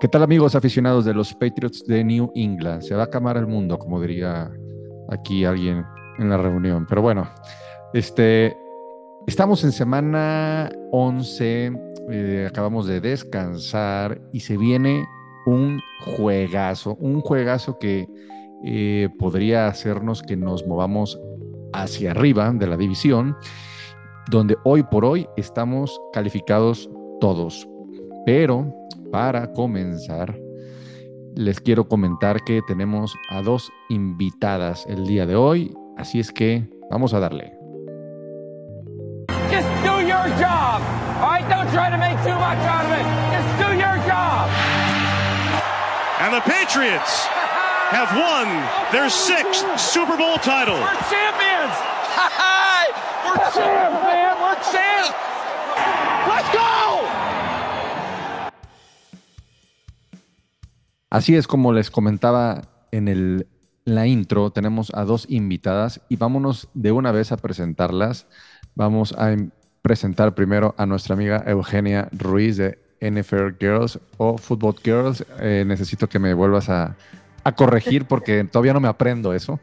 ¿Qué tal amigos aficionados de los Patriots de New England? Se va a acabar el mundo, como diría aquí alguien en la reunión. Pero bueno, este, estamos en semana 11, eh, acabamos de descansar y se viene un juegazo, un juegazo que eh, podría hacernos que nos movamos hacia arriba de la división, donde hoy por hoy estamos calificados todos. Pero para comenzar, les quiero comentar que tenemos a dos invitadas el día de hoy, así es que vamos a darle. Just do your job. All right, don't try to make too much out of it. Just do your job. And the Patriots have won their sixth Super Bowl title. We're champions. We're champs, man. We're champs. Así es como les comentaba en el, la intro, tenemos a dos invitadas y vámonos de una vez a presentarlas. Vamos a em- presentar primero a nuestra amiga Eugenia Ruiz de NFL Girls o Football Girls. Eh, necesito que me vuelvas a, a corregir porque todavía no me aprendo eso.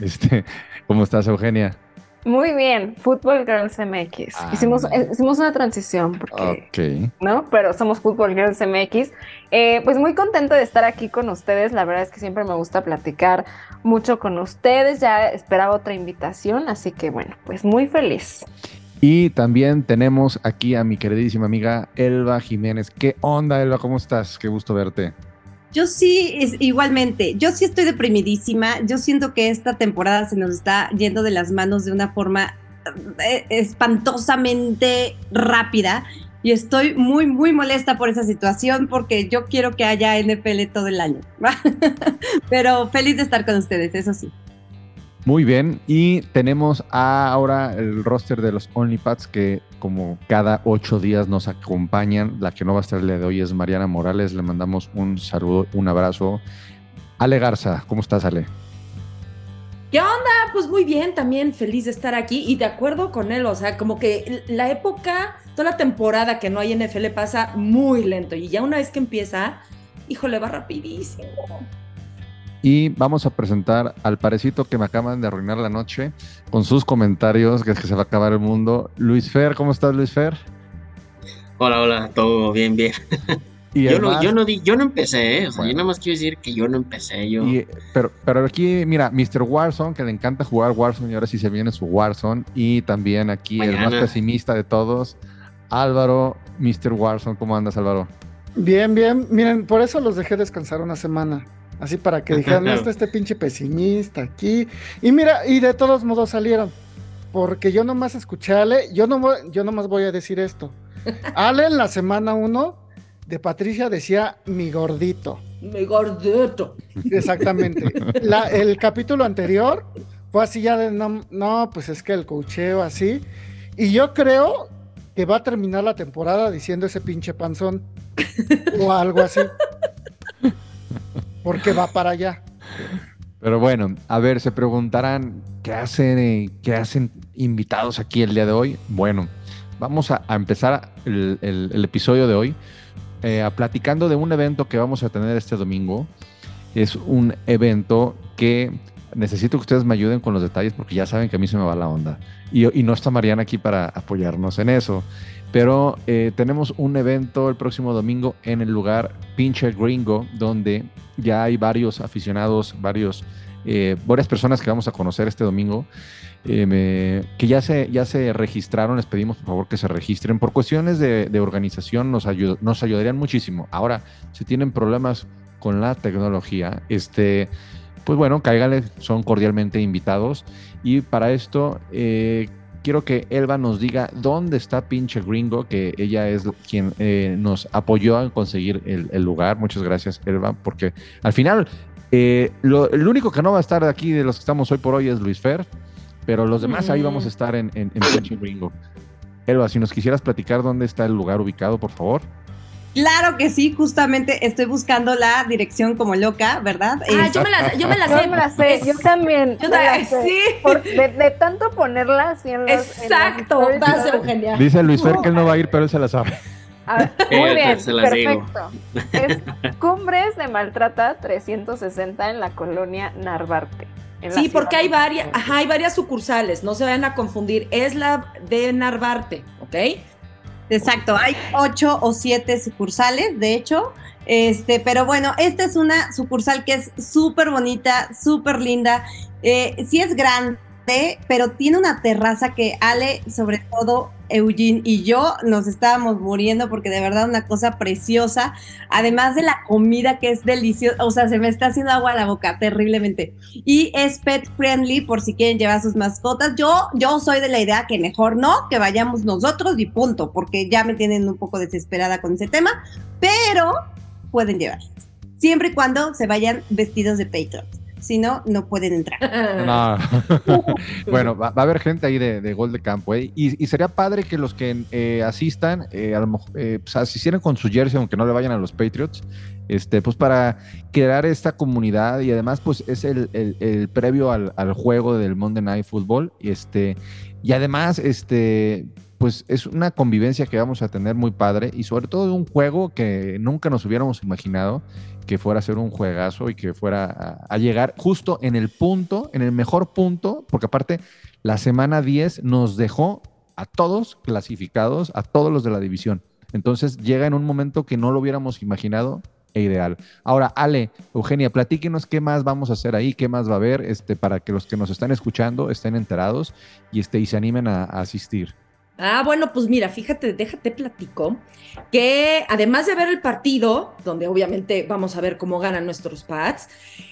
Este, ¿Cómo estás, Eugenia? Muy bien, Football Girls MX. Ah. hicimos, eh, hicimos una transición porque, Ok. ¿no? Pero somos Football Girls MX. Eh, pues muy contenta de estar aquí con ustedes. La verdad es que siempre me gusta platicar mucho con ustedes. Ya esperaba otra invitación, así que bueno, pues muy feliz. Y también tenemos aquí a mi queridísima amiga Elba Jiménez. ¿Qué onda, Elba? ¿Cómo estás? Qué gusto verte. Yo sí, es, igualmente, yo sí estoy deprimidísima. Yo siento que esta temporada se nos está yendo de las manos de una forma eh, espantosamente rápida y estoy muy, muy molesta por esa situación porque yo quiero que haya NFL todo el año. Pero feliz de estar con ustedes, eso sí. Muy bien, y tenemos ahora el roster de los OnlyPads que como cada ocho días nos acompañan. La que no va a estar el día de hoy es Mariana Morales. Le mandamos un saludo, un abrazo. Ale Garza, ¿cómo estás, Ale? ¿Qué onda? Pues muy bien, también feliz de estar aquí y de acuerdo con él, o sea, como que la época, toda la temporada que no hay NFL pasa muy lento y ya una vez que empieza, híjole, va rapidísimo. Y vamos a presentar al parecito que me acaban de arruinar la noche con sus comentarios, que es que se va a acabar el mundo. Luis Fer, ¿cómo estás, Luis Fer? Hola, hola, todo bien, bien. Y Yo no, yo no di, yo no empecé, ¿eh? O sea, Bueno. yo nada más quiero decir que yo no empecé, yo. Y, pero, pero aquí, mira, Mr. Warzone, que le encanta jugar Warzone y ahora sí se viene su Warzone. Y también aquí el más pesimista de todos, Álvaro, Mr. Warzone. ¿Cómo andas, Álvaro? Bien, bien. Miren, por eso los dejé descansar una semana. Así para que dijeran, no está este pinche pesimista aquí. Y mira, y de todos modos salieron. Porque yo nomás escuché a Ale, yo, no, yo nomás voy a decir esto. Ale en la semana 1 de Patricia decía mi gordito. Mi gordito. Exactamente. La- el capítulo anterior fue así ya de no, no, pues es que el cocheo así. Y yo creo que va a terminar la temporada diciendo ese pinche panzón. o algo así. Porque va para allá. Pero bueno, a ver, se preguntarán, ¿qué hacen, eh, qué hacen invitados aquí el día de hoy? Bueno, vamos a, empezar el, episodio de hoy eh, platicando de un evento que vamos a tener este domingo. Es un evento que necesito que ustedes me ayuden con los detalles porque ya saben que a mí se me va la onda. Y, y no está Mariana aquí para apoyarnos en eso. Pero eh, tenemos un evento el próximo domingo en el lugar Pinche Gringo, donde ya hay varios aficionados, varios, eh, varias personas que vamos a conocer este domingo, eh, que ya se, ya se registraron. Les pedimos por favor que se registren. Por cuestiones de, organización nos, ayu- nos ayudarían muchísimo. Ahora, si tienen problemas con la tecnología, este, pues bueno, cáiganle, son cordialmente invitados. Y para esto, eh, quiero que Elba nos diga dónde está pinche gringo, que ella es quien eh, nos apoyó en conseguir el, el lugar. Muchas gracias, Elba, porque al final, eh, lo- el único que no va a estar aquí de los que estamos hoy por hoy es Luis Fer, pero los demás ahí vamos a estar en, en, en pinche gringo. Elba, si nos quisieras platicar dónde está el lugar ubicado, por favor. Claro que sí, justamente estoy buscando la dirección como loca, ¿verdad? Ah, Es- yo me la, yo me la Yo sé. me la sé, yo también. Yo me la también, sé. sí. Por- de, de tanto ponerla así en los. en las Exacto, ¿sabes? Eugenia. Dice Luis Fer que él no va a ir, pero él se la sabe. Ah, Eh, muy bien, se las digo. perfecto. Es Cumbres de Maltrata 360 en la colonia Narvarte. en Sí, porque hay varias, ajá, hay varias sucursales, no se vayan a confundir. Es la de Narvarte, ¿ok? Exacto, hay ocho o siete sucursales, de hecho. Este, pero bueno, esta es una sucursal que es súper bonita, súper linda. Eh, sí es grande, pero tiene una terraza que Ale, sobre todo Eugene y yo, nos estábamos muriendo porque de verdad una cosa preciosa. Además de la comida que es deliciosa, o sea, se me está haciendo agua a la boca terriblemente. Y es pet friendly por si quieren llevar sus mascotas. Yo, yo soy de la idea que mejor no, que vayamos nosotros y punto, porque ya me tienen un poco desesperada con ese tema, pero pueden llevar. Siempre y cuando se vayan vestidos de Patriot. Si no, no pueden entrar. No. bueno, va, va a haber gente ahí de, de gol de campo, ¿eh? Y, y sería padre que los que eh, asistan, eh, a lo mejor, eh, pues, asistieran con su jersey, aunque no le vayan a los Patriots, este, pues para crear esta comunidad y además, pues es el, el- el previo al, al juego del Monday Night Football, y este, y además, este, pues es una convivencia que vamos a tener muy padre y sobre todo un juego que nunca nos hubiéramos imaginado que fuera a ser un juegazo y que fuera a, llegar justo en el punto, en el mejor punto, porque aparte la semana 10 nos dejó a todos clasificados, a todos los de la división. Entonces llega en un momento que no lo hubiéramos imaginado e ideal. Ahora, Ale, Eugenia, platíquenos qué más vamos a hacer ahí, qué más va a haber, este, para que los que nos están escuchando estén enterados y, este, y se animen a asistir. Ah, bueno, pues mira, fíjate, déjate platico que además de ver el partido, donde obviamente vamos a ver cómo ganan nuestros Pats,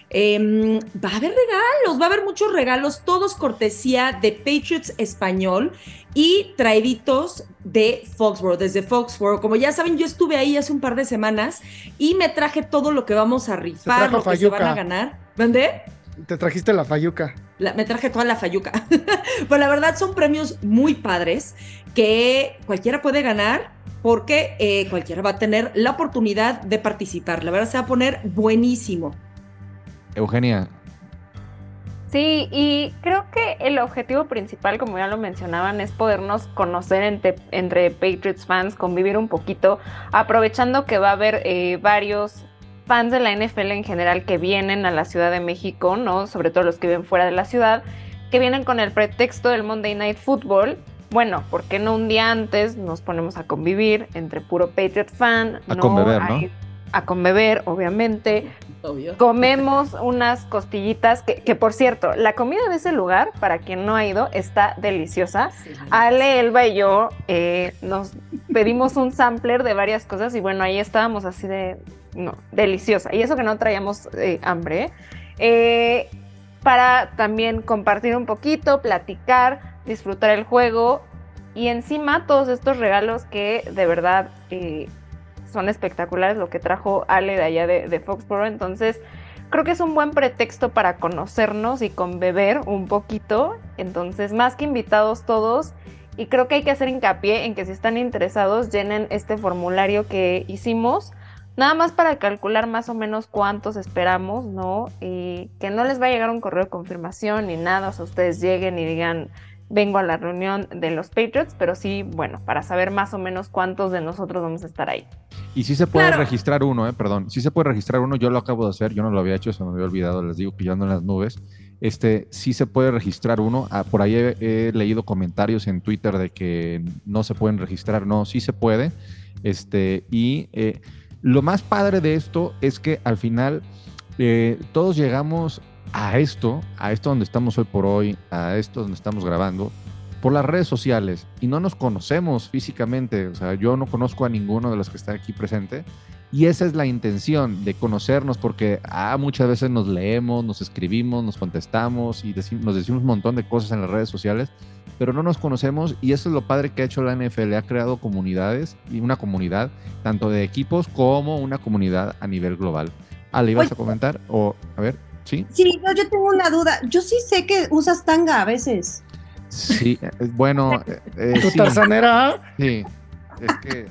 em, va a haber regalos, va a haber muchos regalos, todos cortesía de Patriots Español y traeditos de Foxborough, desde Foxborough. Como ya saben, yo estuve ahí hace un par de semanas y me traje todo lo que vamos a rifar, lo que se van a ganar. ¿Dónde? Te trajiste la fayuca. La- me traje toda la fayuca. pues la verdad son premios muy padres que cualquiera puede ganar porque eh, cualquiera va a tener la oportunidad de participar. La verdad se va a poner buenísimo. Eugenia, Sí, y creo que el objetivo principal, como ya lo mencionaban, es podernos conocer entre, entre Patriots fans, convivir un poquito, aprovechando que va a haber eh, varios fans de la NFL en general que vienen a la Ciudad de México, ¿no? Sobre todo los que viven fuera de la ciudad, que vienen con el pretexto del Monday Night Football. Bueno, ¿por qué no un día antes nos ponemos a convivir entre puro Patriot fan? A conbeber, ¿no? A conbeber, obviamente Obvio. comemos unas costillitas que, que, por cierto, la comida de ese lugar, para quien no ha ido, está deliciosa. Ale, Elba y yo eh, nos pedimos un sampler de varias cosas y bueno, ahí estábamos así de, no, deliciosa. Y eso que no traíamos eh, hambre. Eh, para también compartir un poquito, platicar, disfrutar el juego y encima todos estos regalos que de verdad eh, son espectaculares, lo que trajo Ale de allá de, de Foxborough. Entonces, creo que es un buen pretexto para conocernos y conbeber un poquito. Entonces, más que invitados todos, y creo que hay que hacer hincapié en que si están interesados, llenen este formulario que hicimos. Nada más para calcular más o menos cuántos esperamos, ¿no? Y que no les va a llegar un correo de confirmación ni nada, o sea, ustedes lleguen y digan, vengo a la reunión de los Patriots, pero sí, bueno, para saber más o menos cuántos de nosotros vamos a estar ahí. Y sí se puede Claro. registrar uno, eh, perdón, sí se puede registrar uno, yo lo acabo de hacer, yo no lo había hecho, se me había olvidado, les digo que yo ando en las nubes. Este, sí se puede registrar uno, ah, por ahí he, he leído comentarios en Twitter de que no se pueden registrar, no, sí se puede. Este, y eh, lo más padre de esto es que al final eh, todos llegamos a esto, a esto donde estamos hoy por hoy, a esto donde estamos grabando, por las redes sociales y no nos conocemos físicamente. O sea, yo no conozco a ninguno de los que están aquí presente. Y esa es la intención de conocernos porque ah, muchas veces nos leemos, nos escribimos, nos contestamos y nos decimos un montón de cosas en las redes sociales, pero no nos conocemos y eso es lo padre que ha hecho la NFL. Ha creado comunidades y una comunidad tanto de equipos como una comunidad a nivel global. Ale, ¿ibas Oye. a comentar? O, a ver, ¿sí? Sí, no, yo tengo una duda. Yo sí sé que usas tanga a veces. Sí, eh, bueno, eh, eh, Tu sí, tarzanera. sí. Es que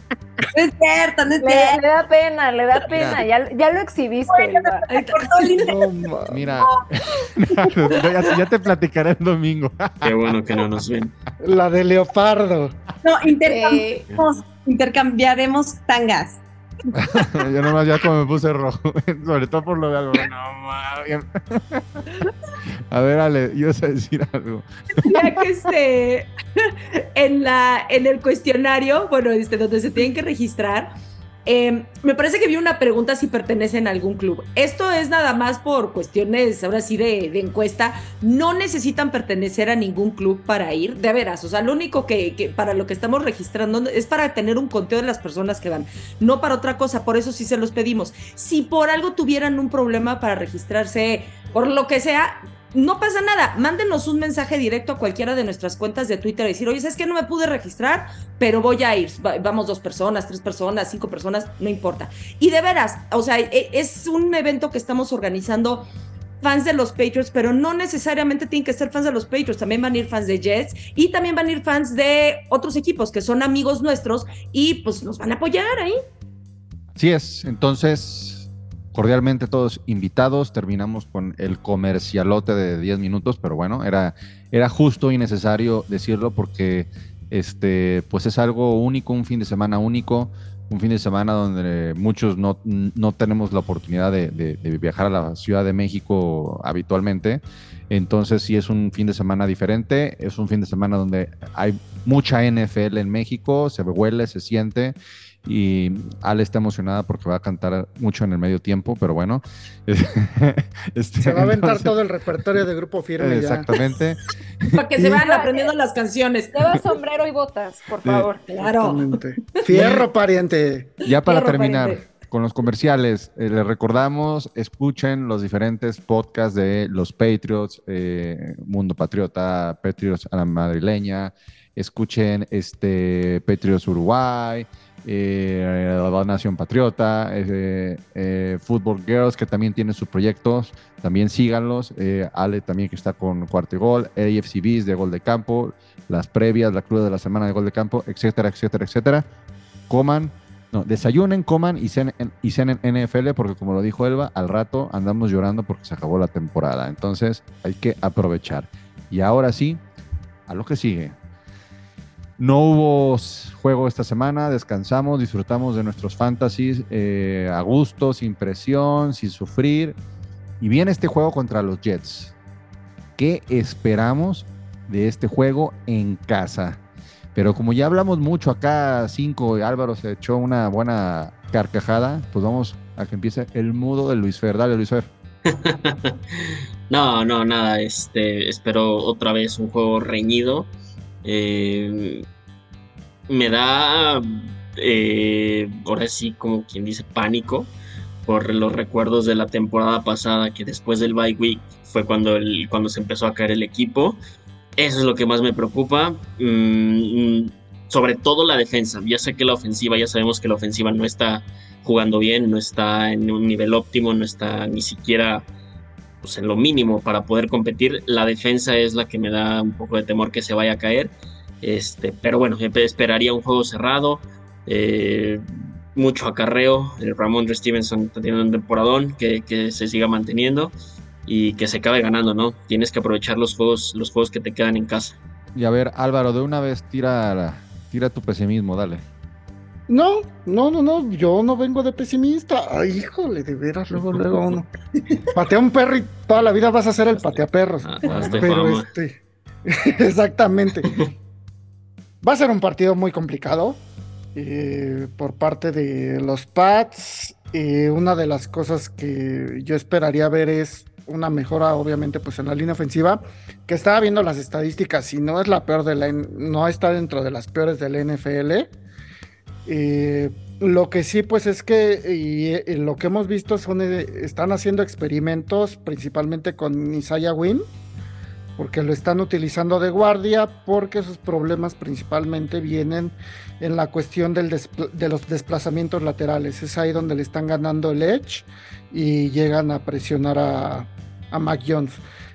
No es cierto, no es Le, cierto. le da pena, le da pena. Ya, ya lo exhibiste. Iba. No, Mira, ya, ya te platicaré el domingo. Qué bueno que no nos ven. La de leopardo. No, intercambiaremos, intercambiaremos tangas. Yo nomás ya como me puse rojo, sobre todo por lo de algo. No. A ver, Ale, ibas a decir algo. ya que este, en, la, en el cuestionario, bueno, este, donde se tienen que registrar, eh, me parece que vi una pregunta si pertenecen a algún club. Esto es nada más por cuestiones, ahora sí, de, de encuesta. No necesitan pertenecer a ningún club para ir, de veras. O sea, lo único que, que para lo que estamos registrando es para tener un conteo de las personas que van, no para otra cosa. Por eso sí se los pedimos. Si por algo tuvieran un problema para registrarse, por lo que sea, no pasa nada, mándenos un mensaje directo a cualquiera de nuestras cuentas de Twitter y decir, oye, es que no me pude registrar, pero voy a ir. Va- Vamos dos personas, tres personas, cinco personas, no importa. Y de veras, o sea, e- es un evento que estamos organizando fans de los Patriots, pero no necesariamente tienen que ser fans de los Patriots, también van a ir fans de Jets y también van a ir fans de otros equipos que son amigos nuestros y pues nos van a apoyar ahí. Así es, entonces, cordialmente todos invitados. Terminamos con el comercialote de 10 minutos, pero bueno, era, era justo y necesario decirlo porque este, pues es algo único, un fin de semana único, un fin de semana donde muchos no, no tenemos la oportunidad de, viajar a la Ciudad de México habitualmente. Entonces sí es un fin de semana diferente, es un fin de semana donde hay mucha NFL en México, se huele, se siente y Ale está emocionada porque va a cantar mucho en el medio tiempo, pero bueno. Este, Se va a aventar entonces- todo el repertorio de grupo firme ya. Exactamente. Para que se vayan aprendiendo las canciones. Lleva sombrero y botas, por favor. Claro. Exactamente. Fierro, pariente. Ya para Fierro, terminar pariente. con los comerciales, eh, les recordamos, escuchen los diferentes podcasts de los Patriots, eh, Mundo Patriota, Patriots a la madrileña, escuchen este Patriots Uruguay, eh, Nación Patriota, eh, eh, Football Girls, que también tiene sus proyectos, también síganlos, eh, Ale también que está con Cuarto y Gol, AFCBs de Gol de Campo, las previas, la cruda de la semana de Gol de Campo, etcétera, etcétera, etcétera. Coman, no, desayunen, coman y cenen, y cenen NFL, porque como lo dijo Elba, al rato andamos llorando porque se acabó la temporada. Entonces hay que aprovechar. Y ahora sí, a lo que sigue. No hubo juego esta semana, descansamos, disfrutamos de nuestros fantasies eh, a gusto, sin presión, sin sufrir. Y viene este juego contra los Jets. ¿Qué esperamos de este juego en casa? Pero como ya hablamos mucho acá, cinco, y Álvaro se echó una buena carcajada, pues vamos a que empiece el mudo de Luis Fer. Dale, Luis Fer. No, no, nada. Este, espero otra vez un juego reñido. Eh, me da, eh, ahora sí, como quien dice, pánico por los recuerdos de la temporada pasada, que después del bye week fue cuando, cuando se empezó a caer el equipo. Eso es lo que más me preocupa. Mm, sobre todo la defensa. Ya sé que la ofensiva, ya sabemos que la ofensiva no está jugando bien, no está en un nivel óptimo, no está ni siquiera pues, en lo mínimo para poder competir. La defensa es la que me da un poco de temor que se vaya a caer. Este, pero bueno, esperaría un juego cerrado. eh, mucho acarreo. El Ramón Stevenson está teniendo un temporadón que, que se siga manteniendo y que se acabe ganando, ¿no? Tienes que aprovechar los juegos, los juegos que te quedan en casa. Y a ver, Álvaro, de una vez tira, tira tu pesimismo, dale. No, no, no, no, yo no vengo de pesimista. Ay, híjole, de veras, luego, luego uno. Patea un perro y toda la vida vas a ser el pateaperros. Ah, Pero fama. este, exactamente. Va a ser un partido muy complicado eh, por parte de los Pats. Eh, una de las cosas que yo esperaría ver es una mejora, obviamente, pues en la línea ofensiva, que estaba viendo las estadísticas y no es la peor de la, no está dentro de las peores del NFL. Lo que sí, pues es que lo que hemos visto son, eh, están haciendo experimentos principalmente con Isaiah Wynn, porque lo están utilizando de guardia, porque sus problemas principalmente vienen en la cuestión del de los desplazamientos laterales. Es ahí donde le están ganando el edge y llegan a presionar a, a Mac Jones.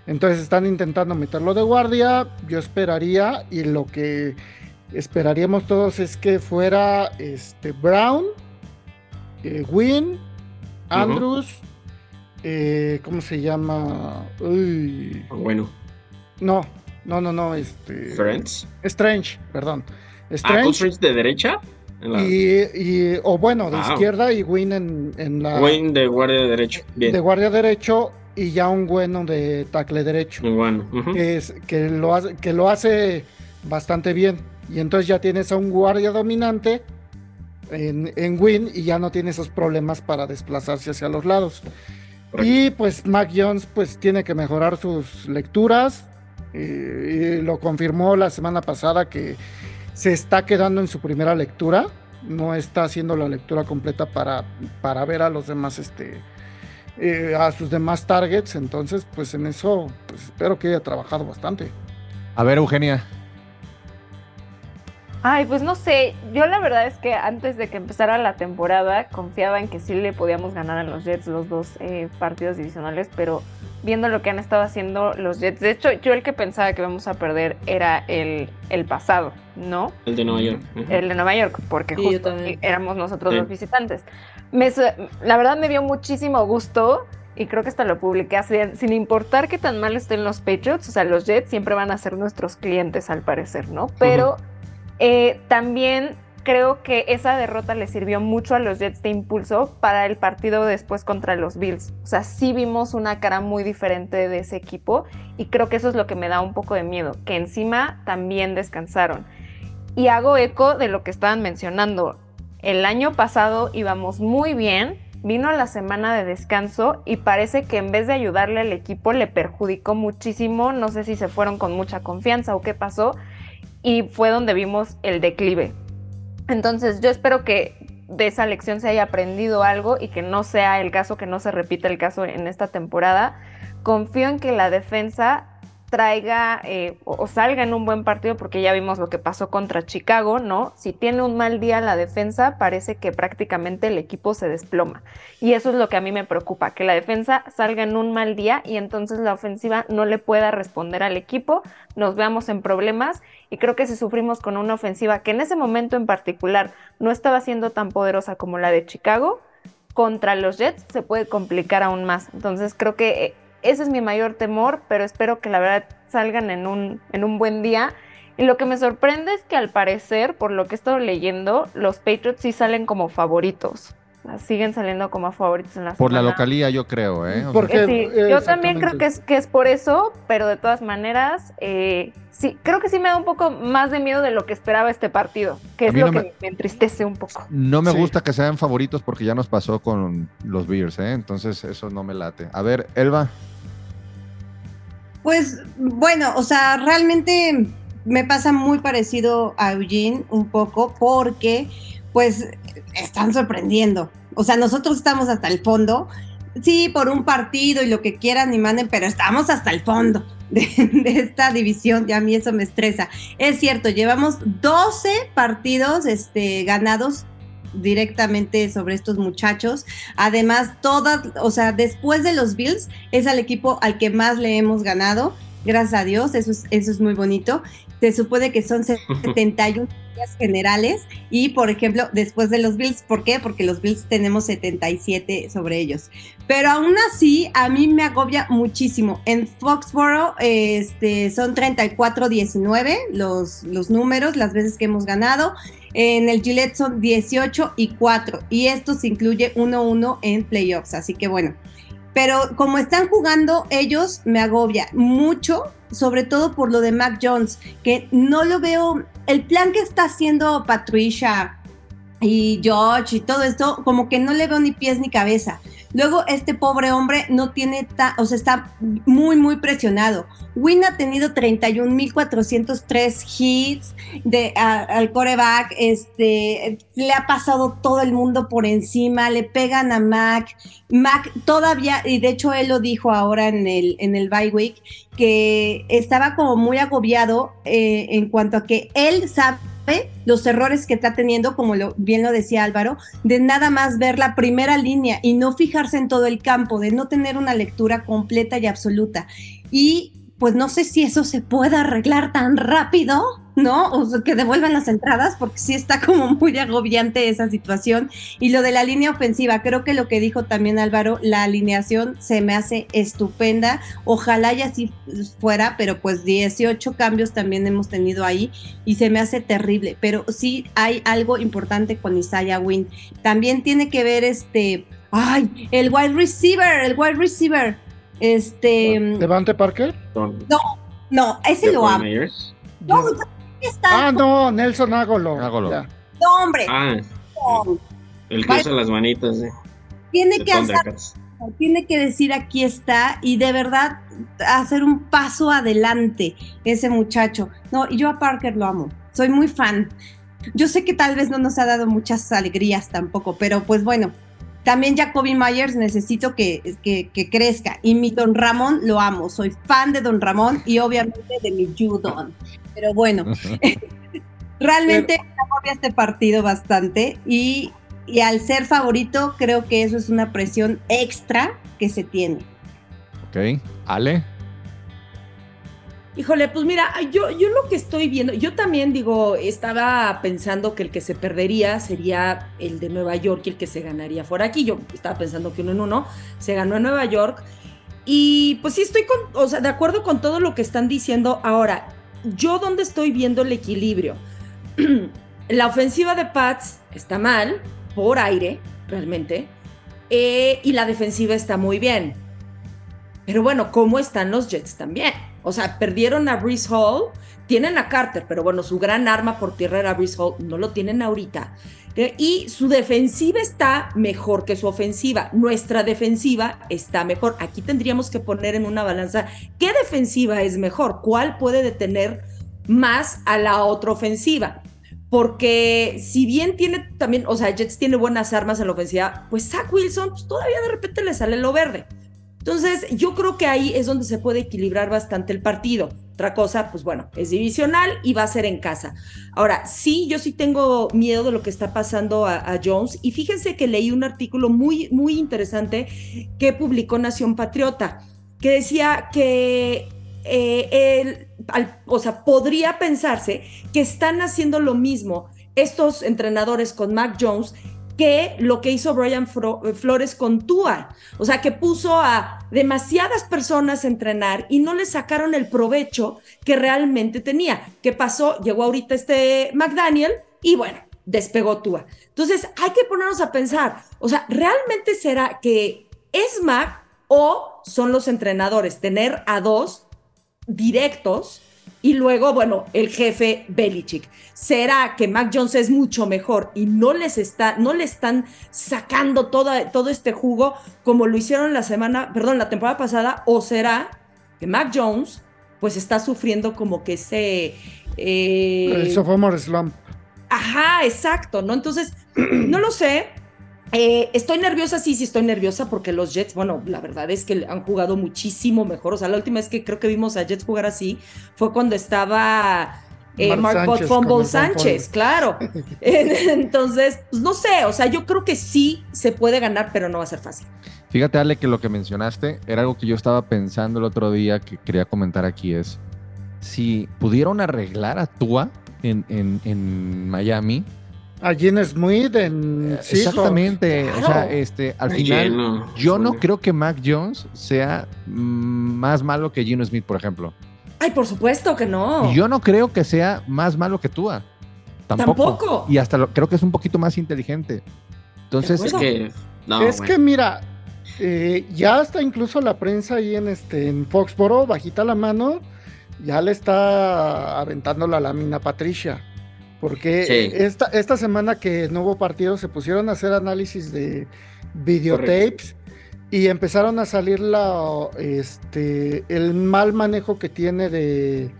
Entonces están intentando meterlo de guardia. Yo esperaría y lo que esperaríamos todos es que fuera este Brown, eh, Wynn, Andrews, eh, ¿cómo se llama? Uy, Bueno, no, no, no, no, este. Friends. Strange, perdón. Ah, Strange. Conference de derecha. La- y, y- o bueno, de Wow. izquierda y Win en, en la Wayne de guardia de derecho. Bien. de guardia derecho y ya un bueno de tackle derecho. Muy bueno. que, es, que, lo hace, que lo hace bastante bien. Y entonces ya tienes a un guardia dominante en, en Win y ya no tiene esos problemas para desplazarse hacia los lados. Correcto. Y pues Mac Jones pues tiene que mejorar sus lecturas. eh, y lo confirmó la semana pasada que se está quedando en su primera lectura. No está haciendo la lectura completa para, para ver a los demás, este, eh, a sus demás targets. Entonces, pues en eso, pues espero que haya trabajado bastante. A ver, Eugenia. Ay, pues no sé, yo la verdad es que antes de que empezara la temporada confiaba en que sí le podíamos ganar a los Jets los dos eh, partidos divisionales, pero viendo lo que han estado haciendo los Jets, de hecho yo el que pensaba que íbamos a perder era el, el pasado, ¿no? El de Nueva York. El de Nueva York, porque Sí, justo éramos nosotros Sí. los visitantes. Me la verdad me dio muchísimo gusto y creo que hasta lo publiqué así, sin importar qué tan mal estén los Patriots, o sea, los Jets siempre van a ser nuestros clientes al parecer, ¿no? Pero eh, también creo que esa derrota le sirvió mucho a los Jets de impulso para el partido después contra los Bills. O sea, sí vimos una cara muy diferente de ese equipo y creo que eso es lo que me da un poco de miedo, que encima también descansaron. Y hago eco de lo que estaban mencionando. El año pasado íbamos muy bien, vino la semana de descanso y parece que en vez de ayudarle al equipo le perjudicó muchísimo. No sé si se fueron con mucha confianza o qué pasó. Y fue donde vimos el declive. Entonces yo espero que de esa lección se haya aprendido algo y que no sea el caso, que no se repita el caso en esta temporada. Confío en que la defensa traiga eh, o, salga en un buen partido porque ya vimos lo que pasó contra Chicago, ¿no? Si tiene un mal día la defensa, parece que prácticamente el equipo se desploma. Y eso es lo que a mí me preocupa, que la defensa salga en un mal día y entonces la ofensiva no le pueda responder al equipo, nos veamos en problemas y creo que si sufrimos con una ofensiva que en ese momento en particular no estaba siendo tan poderosa como la de Chicago, contra los Jets se puede complicar aún más. Entonces creo que eh, ese es mi mayor temor, pero espero que la verdad salgan en un, en un buen día. Y lo que me sorprende es que al parecer, por lo que he estado leyendo, los Patriots sí salen como favoritos. Sea, siguen saliendo como favoritos en la Por la semana. localía, yo creo, ¿eh? O Porque- Eh, sí, eh, yo también creo que es, que es por eso, pero de todas maneras, eh, sí, creo que sí me da un poco más de miedo de lo que esperaba este partido, que A es lo no que me- me... entristece un poco. no me Sí. gusta que sean favoritos porque ya nos pasó con los Bears, ¿eh? Entonces eso no me late. A ver, Elba. Pues bueno, o sea, realmente me pasa muy parecido a Eugene un poco porque pues están sorprendiendo. O sea, nosotros estamos hasta el fondo. Sí, por un partido y lo que quieran y manden, pero estamos hasta el fondo de, de esta división y a mí eso me estresa. Es cierto, llevamos 12 partidos este, ganados directamente sobre estos muchachos. Además, todas, o sea, después de los Bills, es al equipo al que más le hemos ganado. Gracias a Dios, eso es, eso es muy bonito. Se supone que son 71 días generales y, por ejemplo, después de los Bills, ¿por qué? Porque los Bills tenemos 77 sobre ellos. Pero aún así, a mí me agobia muchísimo. En Foxborough este, son 34-19 los, los números, las veces que hemos ganado. En el Gillette son 18 y 4 y esto se incluye 1-1 en playoffs, así que bueno. Pero como están jugando ellos, me agobia mucho, sobre todo por lo de Mac Jones, que no lo veo, el plan que está haciendo Patricia y George y todo esto, como que no le veo ni pies ni cabeza. Luego este pobre hombre no tiene, o sea, está muy, muy presionado. Win ha tenido 31.403 hits de, al coreback, este, le ha pasado todo el mundo por encima, le pegan a Mac. Mac todavía, y de hecho él lo dijo ahora en el, en el bye week, que estaba como muy agobiado eh, en cuanto a que él sabe los errores que está teniendo, como lo, bien lo decía Álvaro, de nada más ver la primera línea y no fijarse en todo el campo, de no tener una lectura completa y absoluta. Y pues no sé si eso se puede arreglar tan rápido, ¿no? O que devuelvan las entradas, porque sí está como muy agobiante esa situación. Y lo de la línea ofensiva, creo que lo que dijo también Álvaro, la alineación se me hace estupenda. Ojalá y así fuera, pero pues 18 cambios también hemos tenido ahí y se me hace terrible. Pero sí hay algo importante con Isaiah Wynn. También tiene que ver este, ay, el wide receiver, el wide receiver. Este. ¿Levante Parker? No, no, ese lo amo. No, está. Ah, no, Nelson Ágolo. Ágolo. Ya. No, hombre. Ah, no. el que usa las manitas. Eh, Tiene de que hacer, tiene que decir aquí está y de verdad hacer un paso adelante ese muchacho. No, y yo a Parker lo amo. Soy muy fan. Yo sé que tal vez no nos ha dado muchas alegrías tampoco, pero pues bueno, también Jacoby Myers necesito que, que, que crezca. Y mi Don Ramón lo amo. Soy fan de Don Ramón y obviamente de mi Judon. Pero bueno, realmente agobia este partido bastante y, y al ser favorito creo que eso es una presión extra que se tiene. Ok, Ale. Híjole, pues mira, yo, yo lo que estoy viendo, yo también digo, estaba pensando que el que se perdería sería el de Nueva York y el que se ganaría fuera aquí. Yo estaba pensando que uno en uno se ganó en Nueva York. Y pues sí estoy o sea, de acuerdo con todo lo que están diciendo. Ahora, yo donde estoy viendo el equilibrio. La ofensiva de Pats está mal, por aire, realmente. eh, y la defensiva está muy bien. Pero bueno, ¿cómo están los Jets también? O sea, perdieron a Brees Hall, tienen a Carter, pero bueno, su gran arma por tierra era Brees Hall, no lo tienen ahorita. Eh, Y su defensiva está mejor que su ofensiva. Nuestra defensiva está mejor. Aquí tendríamos que poner en una balanza qué defensiva es mejor, cuál puede detener más a la otra ofensiva. Porque si bien tiene también, o sea, Jets tiene buenas armas en la ofensiva, pues Zach Wilson pues, todavía de repente le sale lo verde. Entonces, yo creo que ahí es donde se puede equilibrar bastante el partido. Otra cosa, pues bueno, es divisional y va a ser en casa. Ahora, sí, yo sí tengo miedo de lo que está pasando a, Jones. Y fíjense que leí un artículo muy, muy interesante que publicó Nación Patriota, que decía que eh, el- al- o sea, podría pensarse que están haciendo lo mismo estos entrenadores con Mac Jones que lo que hizo Brian Fro- Flores con Tua. O sea, que puso a demasiadas personas a entrenar y no le sacaron el provecho que realmente tenía. ¿Qué pasó? Llegó ahorita este McDaniel y bueno, despegó Tua. Entonces, hay que ponernos a pensar, o sea, ¿realmente será que es Mac o son los entrenadores? Tener a dos directos y luego, bueno, el jefe Belichick. ¿Será que Mac Jones es mucho mejor y no les está, no le están sacando toda, todo este jugo como lo hicieron la semana, perdón, la temporada pasada? ¿O será que Mac Jones pues está sufriendo como que ese... eh, El sophomore slump. Ajá, exacto, ¿no? Entonces, no lo sé. Eh, estoy nerviosa, sí, sí estoy nerviosa porque los Jets, bueno, la verdad es que han jugado muchísimo mejor. O sea, la última vez que creo que vimos a Jets jugar así fue cuando estaba eh, Mark Bot Sánchez Fumble Sánchez, fumble. claro. Entonces, pues, no sé, o sea, yo creo que sí se puede ganar, pero no va a ser fácil. Fíjate, Ale, que lo que mencionaste era algo que yo estaba pensando el otro día que quería comentar aquí es si pudieron arreglar a Tua en, en- en Miami. A Gene Smith en. Exactamente. O sea, este, al Ay, final, lleno. yo no creo que Mac Jones sea mm, más malo que Gino Smith, por ejemplo. Ay, por supuesto que no. Y yo no creo que sea más malo que Tua. Tampoco. Tampoco. Y hasta lo- creo que es un poquito más inteligente. Entonces, Es que. No, es bueno. que mira, eh, ya está incluso la prensa ahí en este en Foxboro, bajita la mano, ya le está aventando la lámina a Patricia. Porque Sí. esta, esta semana que no hubo partido se pusieron a hacer análisis de videotapes y empezaron a salir la, este, el mal manejo que tiene de,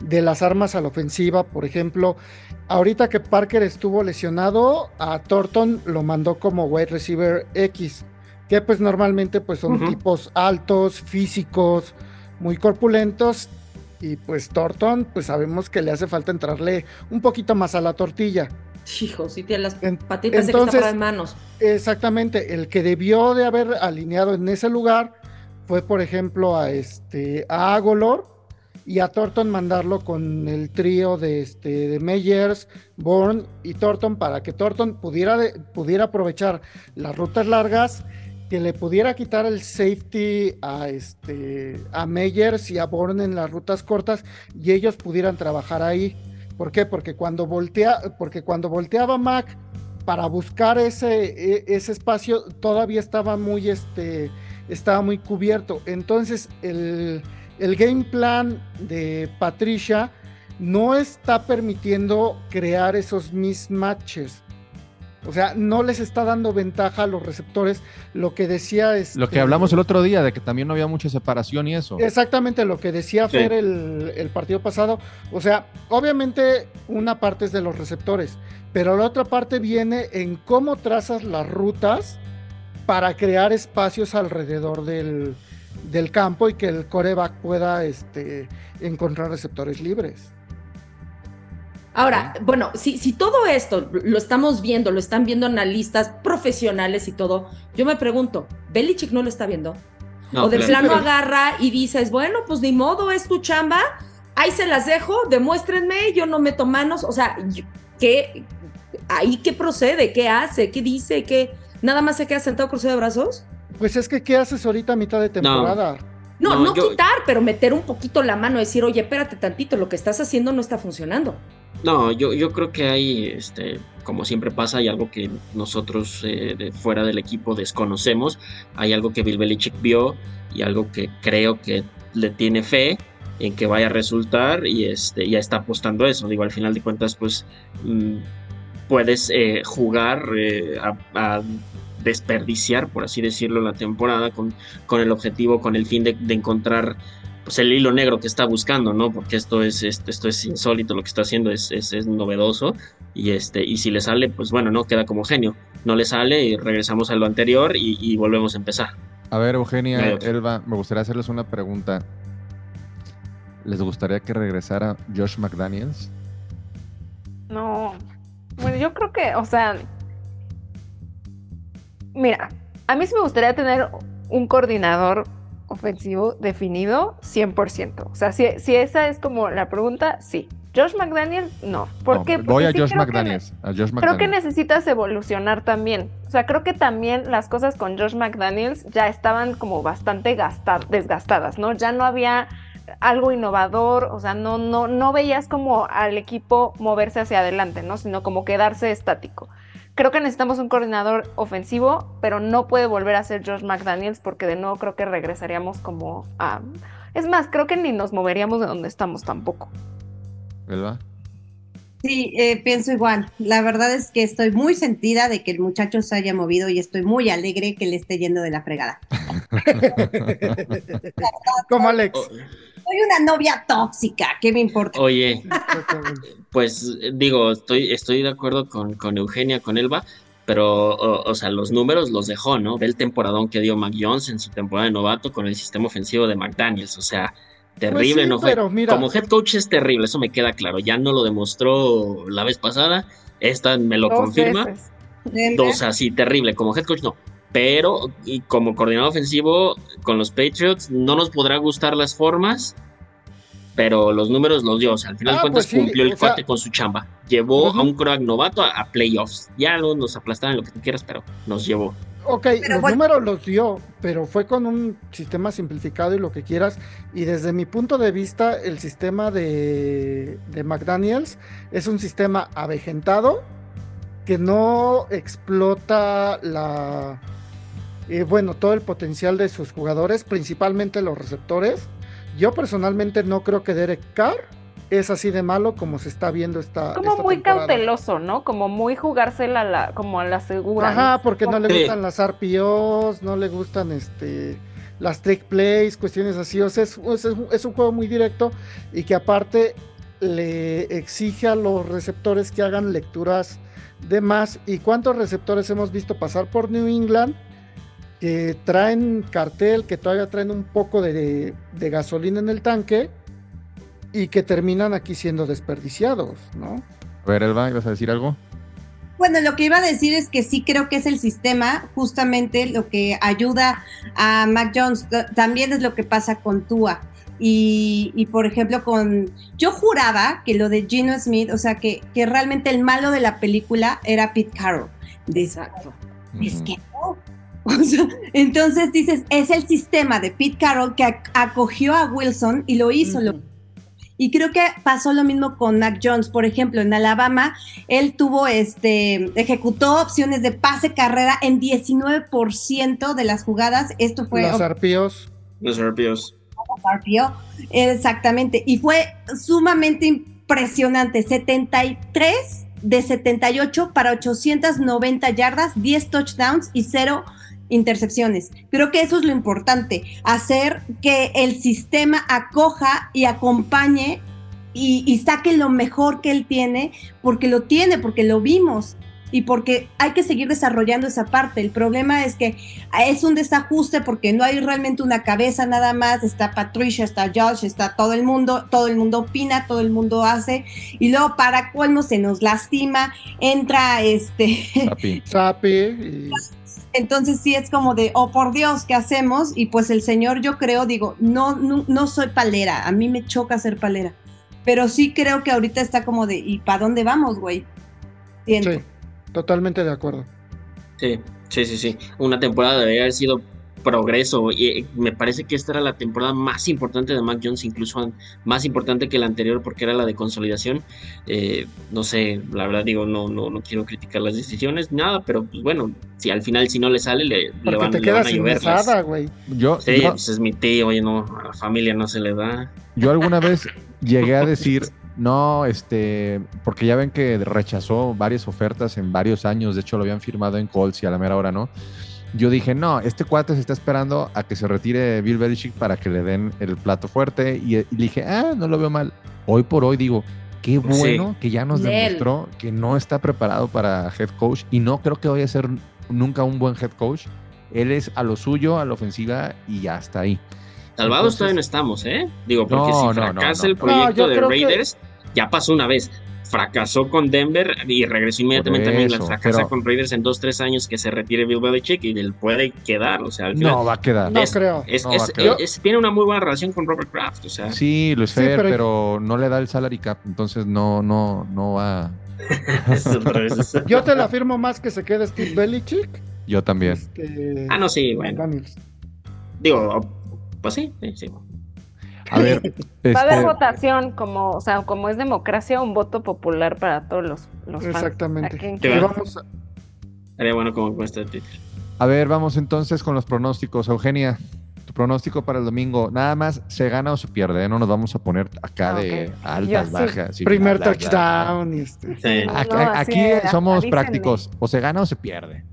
de las armas a la ofensiva. Por ejemplo, ahorita que Parker estuvo lesionado, a Thornton lo mandó como wide receiver X, que pues normalmente pues son tipos altos, físicos, muy corpulentos. Y pues Thornton, pues sabemos que le hace falta entrarle un poquito más a la tortilla. Hijo, sí tiene las patitas de que entonces- en manos. Exactamente, el que debió de haber alineado en ese lugar fue, por ejemplo, a este a Agolor y a Thornton mandarlo con el trío de, este, de Meyers, Bourne y Thornton para que Thornton pudiera, de- pudiera aprovechar las rutas largas, que le pudiera quitar el safety a, este, a Meyers y a Bourne en las rutas cortas y ellos pudieran trabajar ahí. ¿Por qué? Porque cuando, voltea, porque cuando volteaba Mac para buscar ese, e- ese espacio todavía estaba muy, este, estaba muy cubierto. Entonces el, el game plan de Patricia no está permitiendo crear esos mismatches. O sea, no les está dando ventaja a los receptores. Lo que decía es. Lo que hablamos el otro día, de que también no había mucha separación y eso. Exactamente lo que decía Sí. Fer el, el partido pasado. O sea, obviamente una parte es de los receptores, pero la otra parte viene en cómo trazas las rutas para crear espacios alrededor del, del campo y que el coreback pueda este, encontrar receptores libres. Ahora, bueno, si, si todo esto lo estamos viendo, lo están viendo analistas profesionales y todo, yo me pregunto, ¿Belichick no lo está viendo? No, o de claro. plano agarra y dices, bueno, pues ni modo, es tu chamba, ahí se las dejo, demuéstrenme, yo no meto manos, o sea, ¿qué, ahí qué procede? ¿Qué hace? ¿Qué dice? ¿Qué? ¿Nada más se queda sentado cruzado de brazos? Pues es que, ¿qué haces ahorita a mitad de temporada? No, No, no, yo- quitar, pero meter un poquito la mano, decir, oye, espérate tantito, lo que estás haciendo no está funcionando. No, yo, yo creo que hay, este, como siempre pasa, hay algo que nosotros eh, fuera del equipo desconocemos. Hay algo que Bill Belichick vio y algo que creo que le tiene fe en que vaya a resultar y este, ya está apostando eso. Digo, al final de cuentas, pues mm, puedes eh, jugar eh, a, desperdiciar, por así decirlo, la temporada con, con el objetivo, con el fin de encontrar pues el hilo negro que está buscando, ¿no? Porque esto es, esto, esto es insólito, lo que está haciendo es, es, es novedoso y este y si le sale, pues bueno, no queda como genio. No le sale y regresamos a lo anterior y, y volvemos a empezar. A ver, Eugenia. Elba, me gustaría hacerles una pregunta. ¿Les gustaría que regresara Josh McDaniels? No. Bueno, yo creo que, o sea, mira, a mí sí me gustaría tener un coordinador ofensivo definido 100%. O sea, si, si esa es como la pregunta, sí. Josh McDaniels, no. ¿Por No, qué? voy Porque a sí Josh McDaniels. A Josh Creo que McDaniels. necesitas evolucionar también. O sea, creo que también las cosas con Josh McDaniels ya estaban como bastante gastar, desgastadas, ¿no? Ya no había algo innovador, o sea, no, no, no veías como al equipo moverse hacia adelante, ¿no? Sino como quedarse estático. Creo que necesitamos un coordinador ofensivo, pero no puede volver a ser Josh McDaniels porque de nuevo creo que regresaríamos como a... Es más, creo que ni nos moveríamos de donde estamos tampoco. ¿Verdad? Sí, eh, pienso igual. La verdad es que estoy muy sentida de que el muchacho se haya movido y estoy muy alegre que le esté yendo de la fregada. Como Alex. Soy una novia tóxica, ¿qué me importa? oye, pues digo, estoy, estoy de acuerdo con, con Eugenia, con Elba, pero, o, o sea, los números los dejó, ¿no? Ve el temporadón que dio Mac Jones en su temporada de novato con el sistema ofensivo de McDaniels, o sea, terrible, Pues sí, ¿no? Fue- pero mira- Como head coach es terrible, eso me queda claro, ya no lo demostró la vez pasada, esta me lo Dos confirma, veces. dos así, terrible, como head coach no. Pero y como coordinador ofensivo con los Patriots no nos podrá gustar las formas, pero los números los dio. O sea, al final de Ah, cuentas pues sí, cumplió el sea- cuate con su chamba. Llevó Ujú. a un coreback novato a, a playoffs. Ya luego nos aplastaron lo que tú quieras, pero nos llevó. Ok, Pero los bueno. números los dio, pero fue con un sistema simplificado y lo que quieras. Y desde mi punto de vista, el sistema de, de McDaniels es un sistema avejentado que no explota la, eh, bueno, todo el potencial de sus jugadores, principalmente los receptores. Yo personalmente no creo que Derek Carr es así de malo como se está viendo esta. Como esta muy temporada. cauteloso, ¿no? Como muy jugársela a la, como a la segura. Ajá, porque no le Sí. gustan las RPOs, no le gustan este las trick plays, cuestiones así. O sea, es, es- es un juego muy directo y que aparte le exige a los receptores que hagan lecturas de más. ¿Y cuántos receptores hemos visto pasar por New England? Que traen cartel, que todavía traen un poco de, de gasolina en el tanque y que terminan aquí siendo desperdiciados, ¿no? A ver, Elba, ¿ibas a decir algo? Bueno, lo que iba a decir es que sí creo que es el sistema justamente lo que ayuda a Mac Jones. También es lo que pasa con Tua. Y, y, por ejemplo, con. Yo juraba que lo de Gino Smith, o sea, que, que realmente el malo de la película era Pete Carroll. Des- Exacto. es que no. O sea, entonces dices, es el sistema de Pete Carroll que ac- acogió a Wilson y lo hizo. lo- Ujú. y creo que pasó lo mismo con Mac Jones. Por ejemplo, en Alabama, él tuvo este, ejecutó opciones de pase carrera en 19% de las jugadas. Esto fue Los arpíos. Los. RPO. Exactamente. Y fue sumamente impresionante. 73 de 78 para 890 yardas, 10 touchdowns y 0 intercepciones. Creo que eso es lo importante, hacer que el sistema acoja y acompañe y, y saque lo mejor que él tiene, porque lo tiene, porque lo vimos y porque hay que seguir desarrollando esa parte. El problema es que es un desajuste porque no hay realmente una cabeza nada más, está Patricia, está Josh, está todo el mundo, todo el mundo opina, todo el mundo hace y luego para colmo se nos lastima, entra este. Y... entonces sí es como de, oh por Dios, ¿qué hacemos? Y pues el señor, yo creo, digo, no, no, no soy palera, a mí me choca ser palera, pero sí creo que ahorita está como de, ¿y para dónde vamos, güey? Siento. Sí, totalmente de acuerdo. Sí, sí, sí, sí. Una temporada debería haber sido progreso. Y eh, me parece que esta era la temporada más importante de Mac Jones, incluso más importante que la anterior porque era la de consolidación. Eh, no sé, la verdad digo, no, no, no quiero criticar las decisiones, nada, pero pues bueno, si al final si no le sale, le, le van, te le van a llover. güey. Yo, Sí, yo, pues es mi tío, oye, no, a la familia no se le da. yo alguna vez llegué a decir, no, este, porque ya ven que rechazó varias ofertas en varios años, de hecho lo habían firmado en Colts y a la mera hora no. Yo dije, no, este cuate se está esperando a que se retire Bill Belichick para que le den el plato fuerte. Y, y dije, ah, no lo veo mal. Hoy por hoy digo, qué bueno que ya nos demostró que no está preparado para head coach y no creo que vaya a ser nunca un buen head coach. Él es a lo suyo, a la ofensiva y ya está ahí. Salvados Entonces- todavía no estamos, ¿eh? Digo, porque No, si no, no, fracasa no. el proyecto de que- Raiders, ya pasó una vez. Fracasó con Denver y regresó inmediatamente Por a eso, Fracasa pero- con Raiders en dos, tres años que se retire Bill Belichick y él puede quedar. O sea, al final No va a quedar. No es, creo. es- No va es- a quedar. es- tiene una muy buena relación con Robert Kraft. O sea, Sí, Luis Sí, Fer, pero- pero... no le da el salary cap, entonces no, no, no va. es eso. Yo te la afirmo más que se quede Steve Belichick. Yo también. Este, Ah, no, sí, bueno. Daniels. Digo, pues sí, sí, sí. A ver, Va a haber este, votación, como, o sea, como es democracia, un voto popular para todos los, los fans. Exactamente. ¿A vamos a- bueno como cuesta de Twitter. a ver, vamos entonces con los pronósticos. Eugenia, tu pronóstico para el domingo. Nada más, ¿se gana o se pierde? ¿eh? No nos vamos a poner acá Ah, de altas, Yo bajas. sí, primer touchdown y este. Sí. Aquí, No, así aquí es, somos avísenme. prácticos. O se gana o se pierde.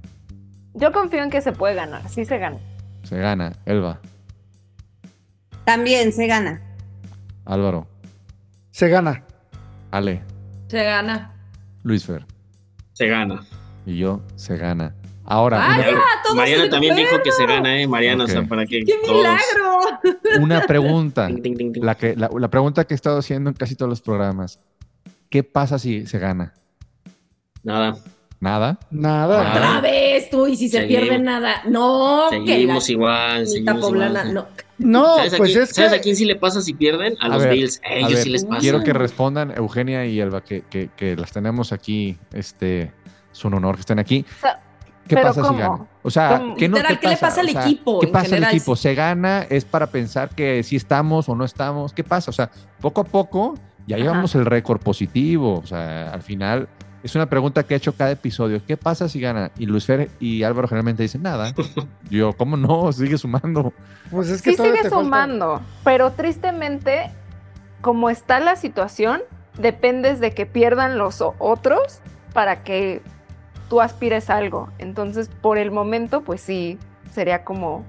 Yo confío en que se puede ganar, sí se gana. Se gana. Elba, También se gana. Álvaro, Se gana. Ale, Se gana. Luis Fer Se gana. y yo, se gana. Ahora, Mariana también dijo que se gana, ¿eh? Mariana, o sea, para que ¡Qué todos- milagro! una pregunta. La, que, la, la pregunta que he estado haciendo en casi todos los programas. ¿Qué pasa si se gana? Nada. Nada. Nada. Otra vez tú, y si se Seguimos. pierde nada. No, que la Seguimos igual, seguimos poblana, igual. no. No, ¿Sabes, a pues quién, es sabes que. a quién sí le pasa si pierden? A, A los ver, Bills. A A ellos ver, sí les pasa. Quiero que respondan Eugenia y Elba, que, que, que las tenemos aquí. Este, es un honor que estén aquí. sea, ¿Qué pero pasa si ganan? O sea, ¿Cómo? ¿qué, no, Literal, ¿qué le pasa al O sea, equipo ¿Qué en pasa al equipo? ¿Se gana? ¿Es para pensar que si estamos o no estamos? ¿Qué pasa? O sea, poco a poco ya Ajá. llevamos el récord positivo. O sea, al final es una pregunta que he hecho cada episodio. ¿Qué pasa si gana? Y Luis Fer y Álvaro generalmente dicen nada. Yo, ¿cómo no? Sigue sumando. Pues es que Sí sigue falta- sumando, pero tristemente, como está la situación, dependes de que pierdan los o- otros para que tú aspires a algo. Entonces, por el momento, pues sí, sería como...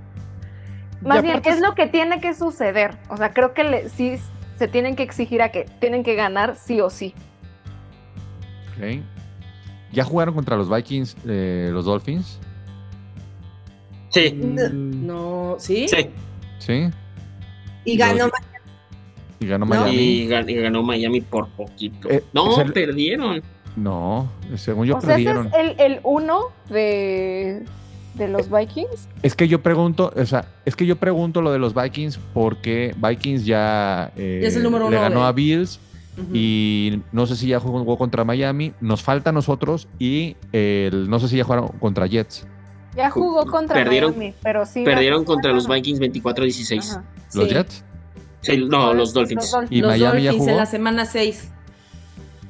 Más Y bien, es es- lo que tiene que suceder. O sea, creo que le- sí se tienen que exigir a que tienen que ganar sí o sí. ¿Ya jugaron contra los Vikings, eh, los Dolphins? Sí, Mm, No, ¿sí? sí. Sí. Y ganó Y ganó No. Miami. Y, gan- y ganó Miami por poquito. Eh, no, el- perdieron. No, según yo o sea, ese perdieron. es el, el uno de, de los Vikings. Es que yo pregunto, o sea, es que yo pregunto lo de los Vikings porque Vikings ya eh, es el número le uno ganó de- a Bills Y no sé si ya jugó contra Miami. Nos falta a nosotros y el- no sé si ya jugaron contra Jets. Ya jugó contra Perdieron- Miami, pero sí. Perdieron contra los. Vikings 24-16. Ajá. ¿Los Sí. Jets? Sí, no, los Dolphins. Los Dolphins. ¿Y los Miami ya jugó? en la semana 6.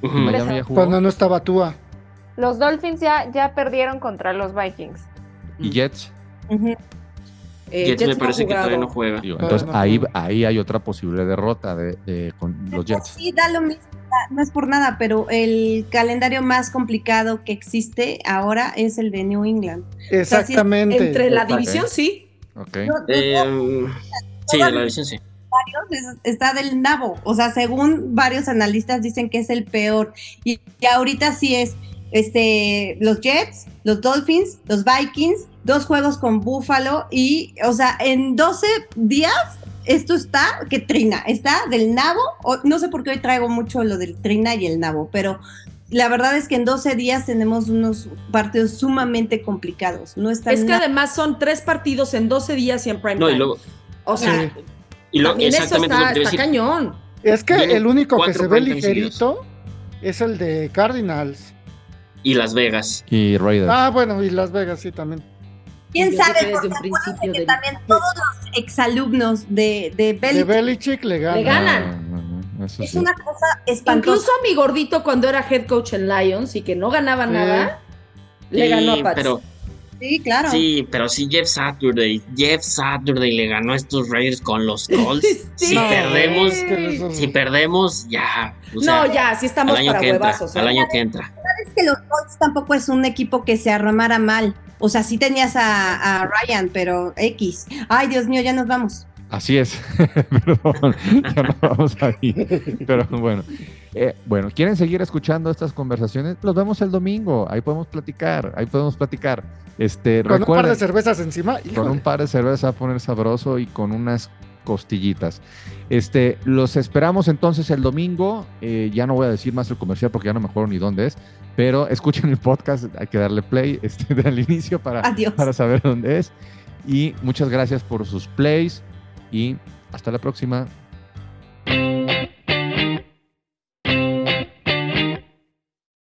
Ujú. ¿Miami eso. ya jugó? Cuando no estaba Tua. Los Dolphins ya, ya perdieron contra los Vikings. ¿Y Jets? Ujú. Eh, Jets me no parece que todavía no juega. Digo, entonces no ahí, ahí hay otra posible derrota de, de- con los Jets. Sí, da lo mismo, no es por nada, pero el calendario más complicado que existe ahora es el de New England. Exactamente. Entre la división, sí. Ok. No- no- Eh, sí, de la división sí. varios está del nabo. O sea, según varios analistas dicen que es el peor. Y, y ahorita sí es este los Jets, los Dolphins, los Vikings, dos juegos con Buffalo y, o sea, en 12 días esto está que trina, está del nabo. O, no sé por qué hoy traigo mucho lo del trina y el nabo, pero la verdad es que en 12 días tenemos unos partidos sumamente complicados. No está Es que además son tres partidos en 12 días y en prime No, y luego, o sea, Sí. y también eso lo está, que cañón. Es que el único que se ve ligerito es el de Cardinals. Y Las Vegas. Y Raiders. Ah, bueno, y Las Vegas sí también. ¿Quién Yo sabe? Porque acuérdense principio que también todos los exalumnos de, de De Belichick le gana. Le ganan. Ah, es sí. una cosa espantosa. Incluso a mi gordito cuando era head coach en Lions y que no ganaba Sí. nada, le Sí, ganó a Pats. Pero, Sí, claro. sí, pero sí Jeff Saturday. Jeff Saturday le ganó a estos Raiders con los Colts. Sí. Si perdemos, si perdemos, ya. o sea, no, ya, sí estamos al año para que entra. huevazos. ¿eh? Al año que entra. Es que los Colts tampoco es un equipo que se armara mal. O sea, sí tenías a, a Ryan, pero X. Ay, Dios mío, ya nos vamos. Así es. Perdón, ya no vamos ahí. Pero bueno. Eh, bueno, ¿quieren seguir escuchando estas conversaciones? Los vemos el domingo. Ahí podemos platicar. Ahí podemos platicar. Este, Con un par de cervezas encima. con híjole. un par de cervezas a poner sabroso y con unas costillitas. Este, los esperamos entonces el domingo. Eh, ya no voy a decir más el comercial porque ya no me acuerdo ni dónde es. Pero escuchen el podcast. Hay que darle play este, al inicio para, Adiós. para saber dónde es. Y muchas gracias por sus plays y hasta la próxima.